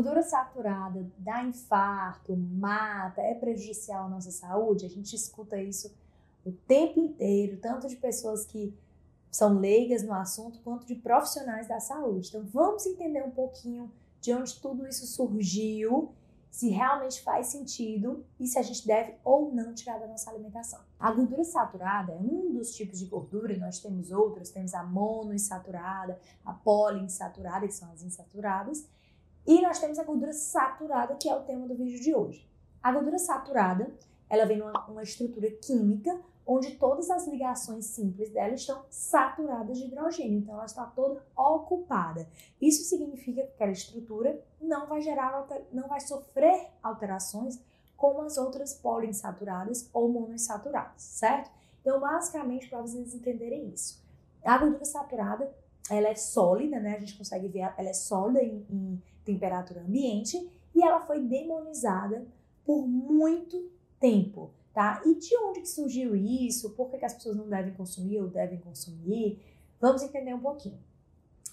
Gordura saturada dá infarto, mata, é prejudicial à nossa saúde? A gente escuta isso o tempo inteiro, tanto de pessoas que são leigas no assunto, quanto de profissionais da saúde. Então, vamos entender um pouquinho de onde tudo isso surgiu, se realmente faz sentido e se a gente deve ou não tirar da nossa alimentação. A gordura saturada é um dos tipos de gordura, nós temos outras, temos a monoinsaturada, a poliinsaturada, que são as insaturadas, e nós temos a gordura saturada, que é o tema do vídeo de hoje. A gordura saturada, ela vem numa uma estrutura química onde todas as ligações simples dela estão saturadas de hidrogênio, então ela está toda ocupada. Isso significa que aquela estrutura não vai gerar, não vai sofrer alterações como as outras poliinsaturadas ou monoinsaturadas, certo? Então, basicamente, para vocês entenderem isso, a gordura saturada, ela é sólida, né? A gente consegue ver, ela é sólida em, em temperatura ambiente e ela foi demonizada por muito tempo tá? E de onde que surgiu isso? Por que, que as pessoas não devem consumir ou devem consumir? Vamos entender um pouquinho.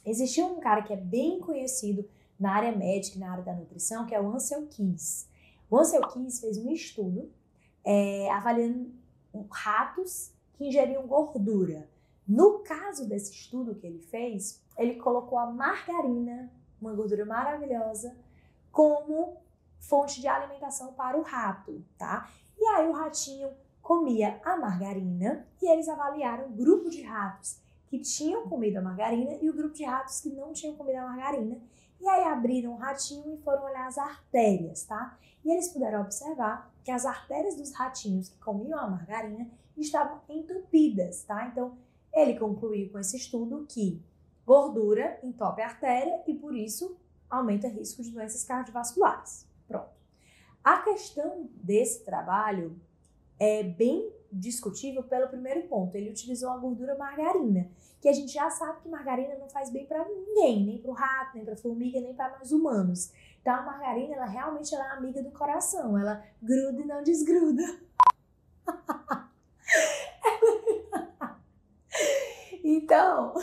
Existiu um cara que é bem conhecido na área médica, na área da nutrição, que é o Ansel Keys. O Ansel Keys fez um estudo é, avaliando ratos que ingeriam gordura. No caso desse estudo que ele fez, ele colocou a margarina, uma gordura maravilhosa, como fonte de alimentação para o rato, tá? E aí o ratinho comia a margarina e eles avaliaram o grupo de ratos que tinham comido a margarina e o grupo de ratos que não tinham comido a margarina. E aí abriram o ratinho e foram olhar as artérias, tá? E eles puderam observar que as artérias dos ratinhos que comiam a margarina estavam entupidas, tá? Então, ele concluiu com esse estudo que gordura entope a artéria e por isso aumenta o risco de doenças cardiovasculares. Pronto. A questão desse trabalho é bem discutível pelo primeiro ponto. Ele utilizou a gordura margarina, que a gente já sabe que margarina não faz bem para ninguém, nem para o rato, nem para a formiga, nem para nós humanos. Então a margarina, ela realmente ela é amiga do coração, ela gruda e não desgruda. então,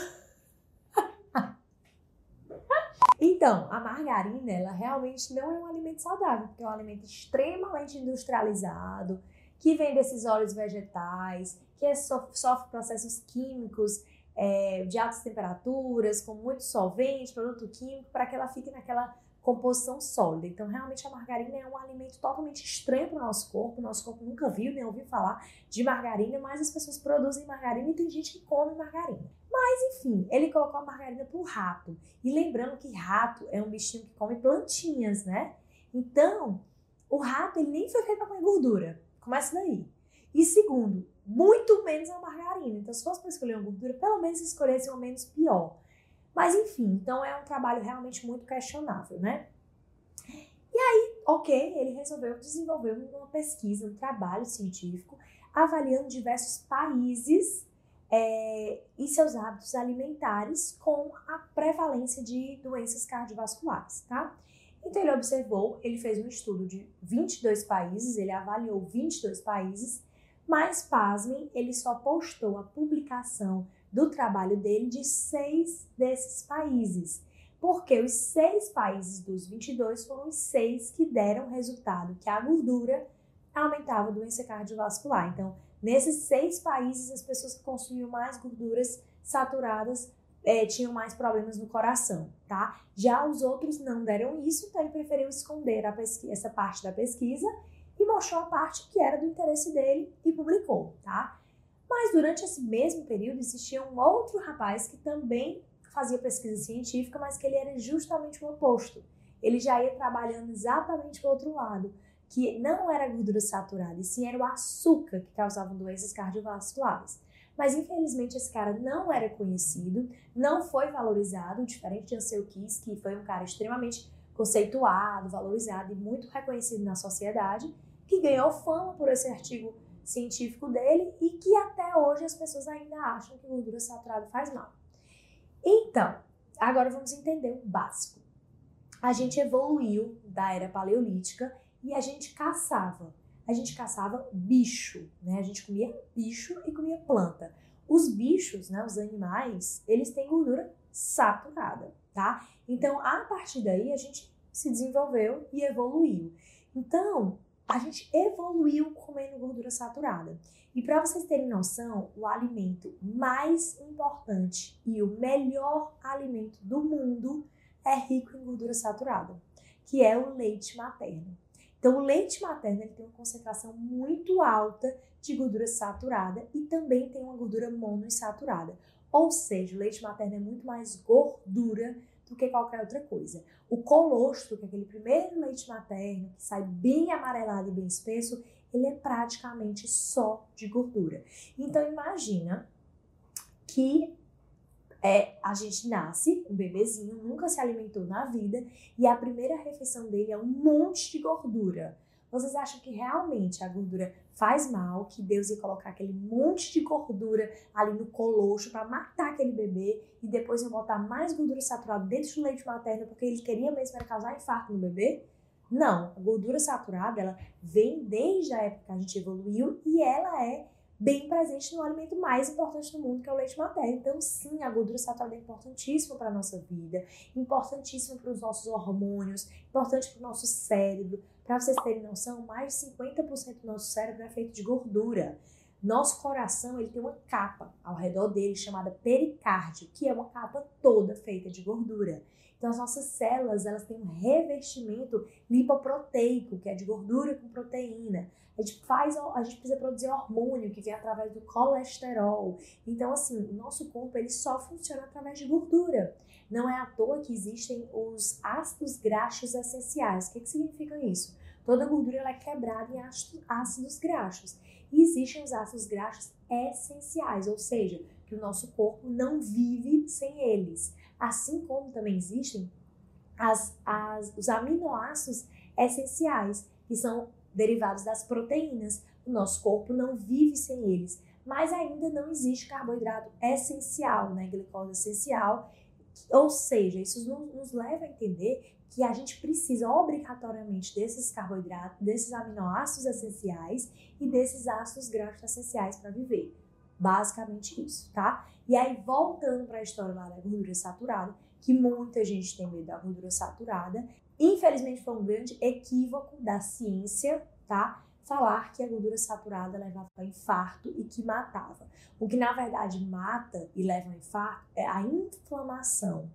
Então, a margarina, ela realmente não é um alimento saudável, porque é um alimento extremamente industrializado, que vem desses óleos vegetais, que é, sofre processos químicos é, de altas temperaturas, com muito solvente, produto químico, para que ela fique naquela composição sólida. Então, realmente, a margarina é um alimento totalmente estranho para o nosso corpo. Nosso corpo nunca viu nem ouviu falar de margarina, mas as pessoas produzem margarina e tem gente que come margarina. Mas, enfim, ele colocou a margarina para o rato. E lembrando que rato é um bichinho que come plantinhas, né? Então, o rato ele nem foi feito para comer gordura. Começa daí. E segundo, muito menos a margarina. Então, se fosse para escolher uma gordura, pelo menos escolhesse uma menos pior. Mas enfim, então é um trabalho realmente muito questionável, né? E aí, ok, ele resolveu desenvolver uma pesquisa, um trabalho científico, avaliando diversos países é, e seus hábitos alimentares com a prevalência de doenças cardiovasculares, tá? Então ele observou, ele fez um estudo de 22 países, ele avaliou 22 países, mas pasmem, ele só postou a publicação do trabalho dele de seis desses países. Porque os seis países dos 22 foram os seis que deram resultado que a gordura aumentava a doença cardiovascular. Então, nesses seis países, as pessoas que consumiam mais gorduras saturadas é, tinham mais problemas no coração, tá? Já os outros não deram isso, então ele preferiu esconder essa parte da pesquisa e mostrou a parte que era do interesse dele e publicou, tá? Mas durante esse mesmo período existia um outro rapaz que também fazia pesquisa científica, mas que ele era justamente o oposto. Ele já ia trabalhando exatamente para o outro lado, que não era gordura saturada, e sim era o açúcar que causava doenças cardiovasculares. Mas infelizmente esse cara não era conhecido, não foi valorizado, diferente de Ansel Keys, que foi um cara extremamente conceituado, valorizado e muito reconhecido na sociedade, ganhou fama por esse artigo científico dele e que até hoje as pessoas ainda acham que gordura saturada faz mal. Então, agora vamos entender o básico. A gente evoluiu da era paleolítica e a gente caçava. A gente caçava bicho, né? A gente comia bicho e comia planta. Os bichos, né, os animais, eles têm gordura saturada, tá? Então, a partir daí, a gente se desenvolveu e evoluiu. Então, a gente evoluiu comendo gordura saturada. E para vocês terem noção, o alimento mais importante e o melhor alimento do mundo é rico em gordura saturada, que é o leite materno. Então, o leite materno ele tem uma concentração muito alta de gordura saturada e também tem uma gordura monoinsaturada. Ou seja, o leite materno é muito mais gordura do que qualquer outra coisa. O colostro, que é aquele primeiro leite materno, que sai bem amarelado e bem espesso, ele é praticamente só de gordura. Então imagina que é, a gente nasce, um bebezinho, nunca se alimentou na vida, e a primeira refeição dele é um monte de gordura. Vocês acham que realmente a gordura faz mal, que Deus ia colocar aquele monte de gordura ali no colocho para matar aquele bebê e depois ia botar mais gordura saturada dentro do leite materno porque ele queria mesmo era causar infarto no bebê? Não, a gordura saturada ela vem desde a época que a gente evoluiu e ela é bem presente no alimento mais importante do mundo, que é o leite materno. Então, sim, a gordura saturada é importantíssima para a nossa vida, importantíssima para os nossos hormônios, importante para o nosso cérebro. Para vocês terem noção, mais de 50% do nosso cérebro é feito de gordura. Nosso coração ele tem uma capa ao redor dele chamada pericárdio, que é uma capa toda feita de gordura. Então as nossas células elas têm um revestimento lipoproteico, que é de gordura com proteína. A gente faz, a gente precisa produzir hormônio que vem através do colesterol. Então assim, o nosso corpo ele só funciona através de gordura. Não é à toa que existem os ácidos graxos essenciais. O que, que significa isso? Toda gordura ela é quebrada em ácidos graxos. E existem os ácidos graxos essenciais, ou seja, que o nosso corpo não vive sem eles. Assim como também existem as, as, os aminoácidos essenciais, que são derivados das proteínas. O nosso corpo não vive sem eles. Mas ainda não existe carboidrato essencial, né? Glicose essencial. Ou seja, isso nos leva a entender que a gente precisa obrigatoriamente desses carboidratos, desses aminoácidos essenciais e desses ácidos graxos essenciais para viver. Basicamente isso, tá? E aí, voltando para a história lá da gordura saturada, que muita gente tem medo da gordura saturada, infelizmente foi um grande equívoco da ciência, tá? Falar que a gordura saturada levava a infarto e que matava. O que na verdade mata e leva a infarto é a inflamação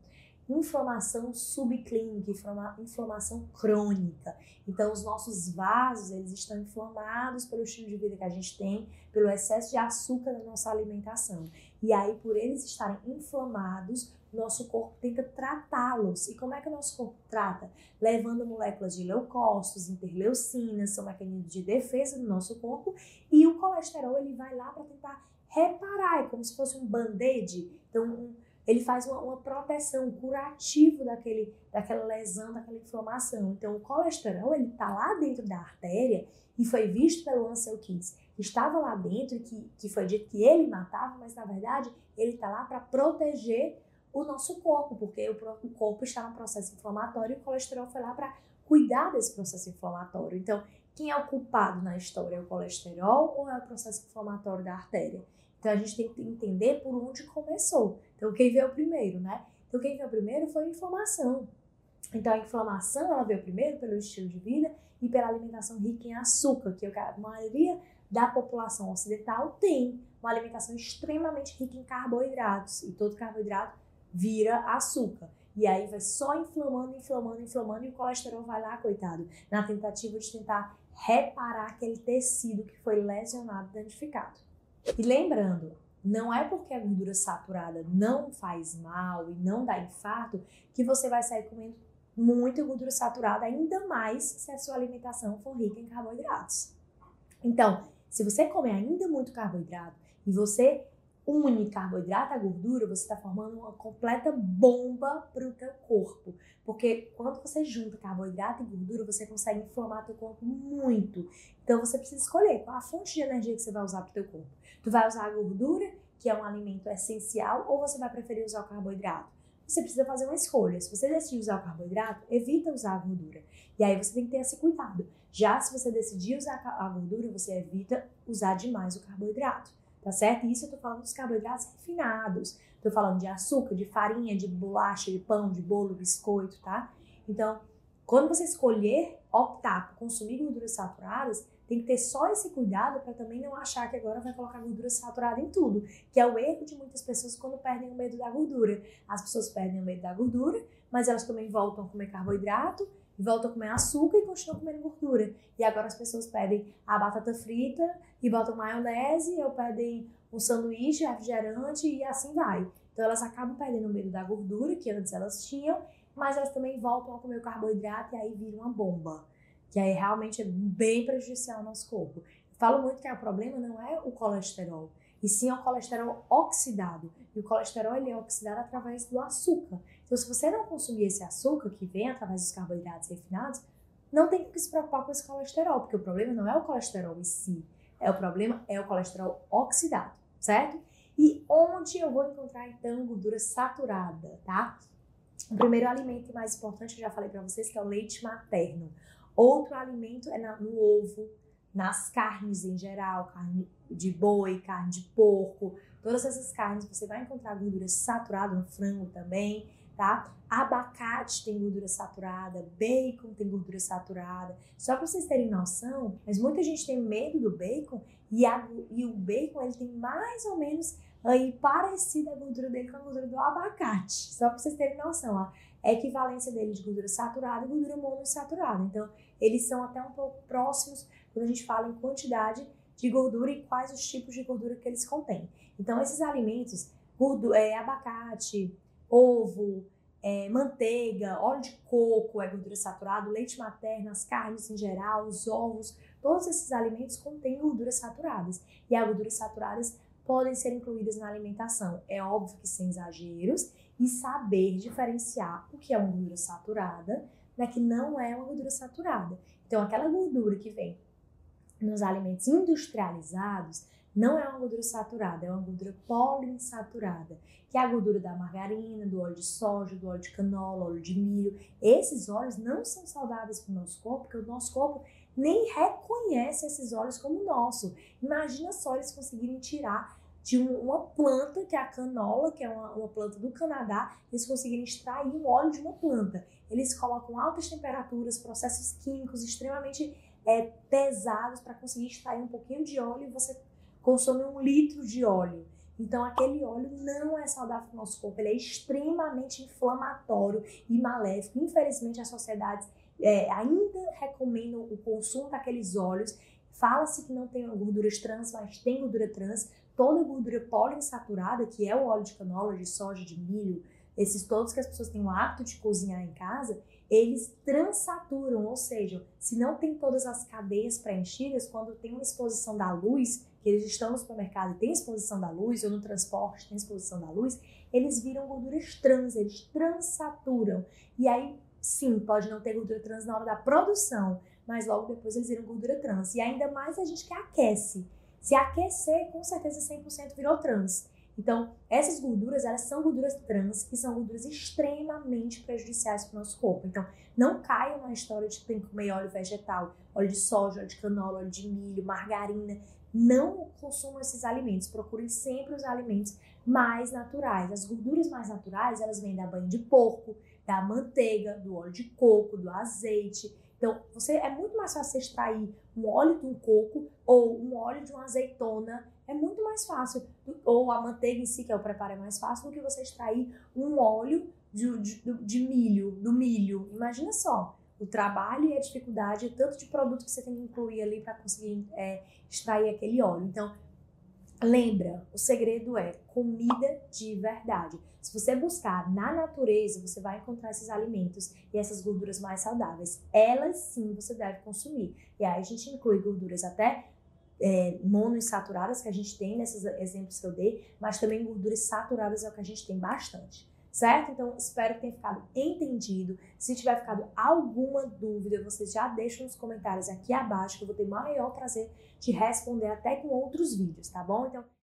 inflamação subclínica, inflamação crônica. Então, os nossos vasos, eles estão inflamados pelo estilo de vida que a gente tem, pelo excesso de açúcar na nossa alimentação. E aí, por eles estarem inflamados, nosso corpo tenta tratá-los. E como é que o nosso corpo trata? Levando moléculas de leucócitos, interleucinas, são mecanismos de defesa do nosso corpo, e o colesterol ele vai lá para tentar reparar, é como se fosse um band-aid. Então, um, ele faz uma, uma, proteção, um curativo daquele, daquela lesão, daquela inflamação. Então, o colesterol, ele está lá dentro da artéria e foi visto pelo Ansel Keys, estava lá dentro que, que foi dito que ele matava, mas na verdade ele está lá para proteger o nosso corpo, porque o, o corpo está no processo inflamatório e o colesterol foi lá para cuidar desse processo inflamatório. Então, quem é o culpado na história? É o colesterol ou é o processo inflamatório da artéria? Então a gente tem que entender por onde começou. Então quem veio primeiro, né? Então quem veio primeiro foi a inflamação. Então a inflamação ela veio primeiro pelo estilo de vida e pela alimentação rica em açúcar, que a maioria da população ocidental tem uma alimentação extremamente rica em carboidratos e todo carboidrato vira açúcar. E aí vai só inflamando, inflamando, inflamando e o colesterol vai lá, coitado, na tentativa de tentar reparar aquele tecido que foi lesionado, danificado. E lembrando, não é porque a gordura saturada não faz mal e não dá infarto que você vai sair comendo muita gordura saturada, ainda mais se a sua alimentação for rica em carboidratos. Então, se você comer ainda muito carboidrato e você une carboidrato à gordura, você está formando uma completa bomba para o teu corpo. Porque quando você junta carboidrato e gordura, você consegue inflamar teu corpo muito. Então você precisa escolher qual a fonte de energia que você vai usar para o teu corpo. Tu vai usar a gordura, que é um alimento essencial, ou você vai preferir usar o carboidrato? Você precisa fazer uma escolha. Se você decidir usar o carboidrato, evita usar a gordura. E aí você tem que ter esse cuidado. Já se você decidir usar a gordura, você evita usar demais o carboidrato tá certo? E isso eu tô falando dos carboidratos refinados. Tô falando de açúcar, de farinha, de bolacha, de pão, de bolo, biscoito, tá? Então, quando você escolher optar por consumir gorduras saturadas, tem que ter só esse cuidado para também não achar que agora vai colocar gordura saturada em tudo, que é o erro de muitas pessoas quando perdem o medo da gordura. As pessoas perdem o medo da gordura, mas elas também voltam a comer carboidrato, voltam a comer açúcar e continuam comendo gordura. E agora as pessoas pedem a batata frita e botam maionese, ou pedem um sanduíche refrigerante e assim vai. Então elas acabam perdendo o medo da gordura que antes elas tinham, mas elas também voltam a comer o carboidrato e aí vira uma bomba que aí realmente é bem prejudicial ao nosso corpo. falo muito que o problema não é o colesterol, e sim é o colesterol oxidado. E o colesterol ele é oxidado através do açúcar. Então, se você não consumir esse açúcar que vem através dos carboidratos refinados, não tem que se preocupar com esse colesterol, porque o problema não é o colesterol em si, é o problema é o colesterol oxidado, certo? E onde eu vou encontrar então gordura saturada, tá? O primeiro alimento mais importante, eu já falei para vocês, que é o leite materno. Outro alimento é no ovo, nas carnes em geral, carne de boi, carne de porco, todas essas carnes você vai encontrar gordura saturada no frango também, tá? Abacate tem gordura saturada, bacon tem gordura saturada. Só para vocês terem noção, mas muita gente tem medo do bacon e, a, e o bacon ele tem mais ou menos aí parecida a gordura dele com a gordura do abacate. Só para vocês terem noção. A equivalência dele de gordura saturada e gordura monoinsaturada. Então, eles são até um pouco próximos quando a gente fala em quantidade de gordura e quais os tipos de gordura que eles contêm. Então, esses alimentos, gordura, é, abacate, ovo, é, manteiga, óleo de coco é gordura saturada, leite materno, as carnes em geral, os ovos, todos esses alimentos contêm gorduras saturadas. E as gorduras saturadas podem ser incluídas na alimentação. É óbvio que sem exageros e saber diferenciar o que é uma gordura saturada né, que não é uma gordura saturada. Então, aquela gordura que vem nos alimentos industrializados não é uma gordura saturada, é uma gordura poliinsaturada, que é a gordura da margarina, do óleo de soja, do óleo de canola, óleo de milho. Esses óleos não são saudáveis para o nosso corpo, porque o nosso corpo nem reconhece esses óleos como nosso. Imagina só eles conseguirem tirar de uma planta, que é a canola, que é uma, uma, planta do Canadá, eles conseguirem extrair um óleo de uma planta. Eles colocam altas temperaturas, processos químicos extremamente é, pesados para conseguir extrair um pouquinho de óleo e você consome um litro de óleo. Então, aquele óleo não é saudável para o nosso corpo, ele é extremamente inflamatório e maléfico. Infelizmente, as sociedades é, ainda recomendam o consumo daqueles óleos. Fala-se que não tem gorduras trans, mas tem gordura trans toda gordura poliinsaturada, que é o óleo de canola, de soja, de milho, esses todos que as pessoas têm o hábito de cozinhar em casa, eles transaturam, ou seja, se não tem todas as cadeias preenchidas, quando tem uma exposição da luz, que eles estão no supermercado e tem exposição da luz, ou no transporte tem exposição da luz, eles viram gorduras trans, eles transaturam. E aí, sim, pode não ter gordura trans na hora da produção, mas logo depois eles viram gordura trans. E ainda mais a gente que aquece. Se aquecer, com certeza 100% virou trans. Então, essas gorduras, elas são gorduras trans, que são gorduras extremamente prejudiciais para o nosso corpo. Então, não caiam na história de tem que comer óleo vegetal, óleo de soja, óleo de canola, óleo de milho, margarina. Não consumam esses alimentos. Procurem sempre os alimentos mais naturais. As gorduras mais naturais, elas vêm da banha de porco, da manteiga, do óleo de coco, do azeite. Então, você é muito mais fácil extrair um óleo de um coco ou um óleo de uma azeitona. É muito mais fácil. Ou a manteiga em si, que é o preparo, é mais fácil do que você extrair um óleo de, de, de milho, do milho. Imagina só o trabalho e a dificuldade, tanto de produto que você tem que incluir ali para conseguir é, extrair aquele óleo. Então, Lembra, o segredo é comida de verdade. Se você buscar na natureza, você vai encontrar esses alimentos e essas gorduras mais saudáveis. Elas sim você deve consumir. E aí a gente inclui gorduras até é, monoinsaturadas que a gente tem nesses exemplos que eu dei, mas também gorduras saturadas é o que a gente tem bastante certo? Então, espero que tenha ficado entendido. Se tiver ficado alguma dúvida, vocês já deixam nos comentários aqui abaixo, que eu vou ter maior prazer de responder até com outros vídeos, tá bom? Então,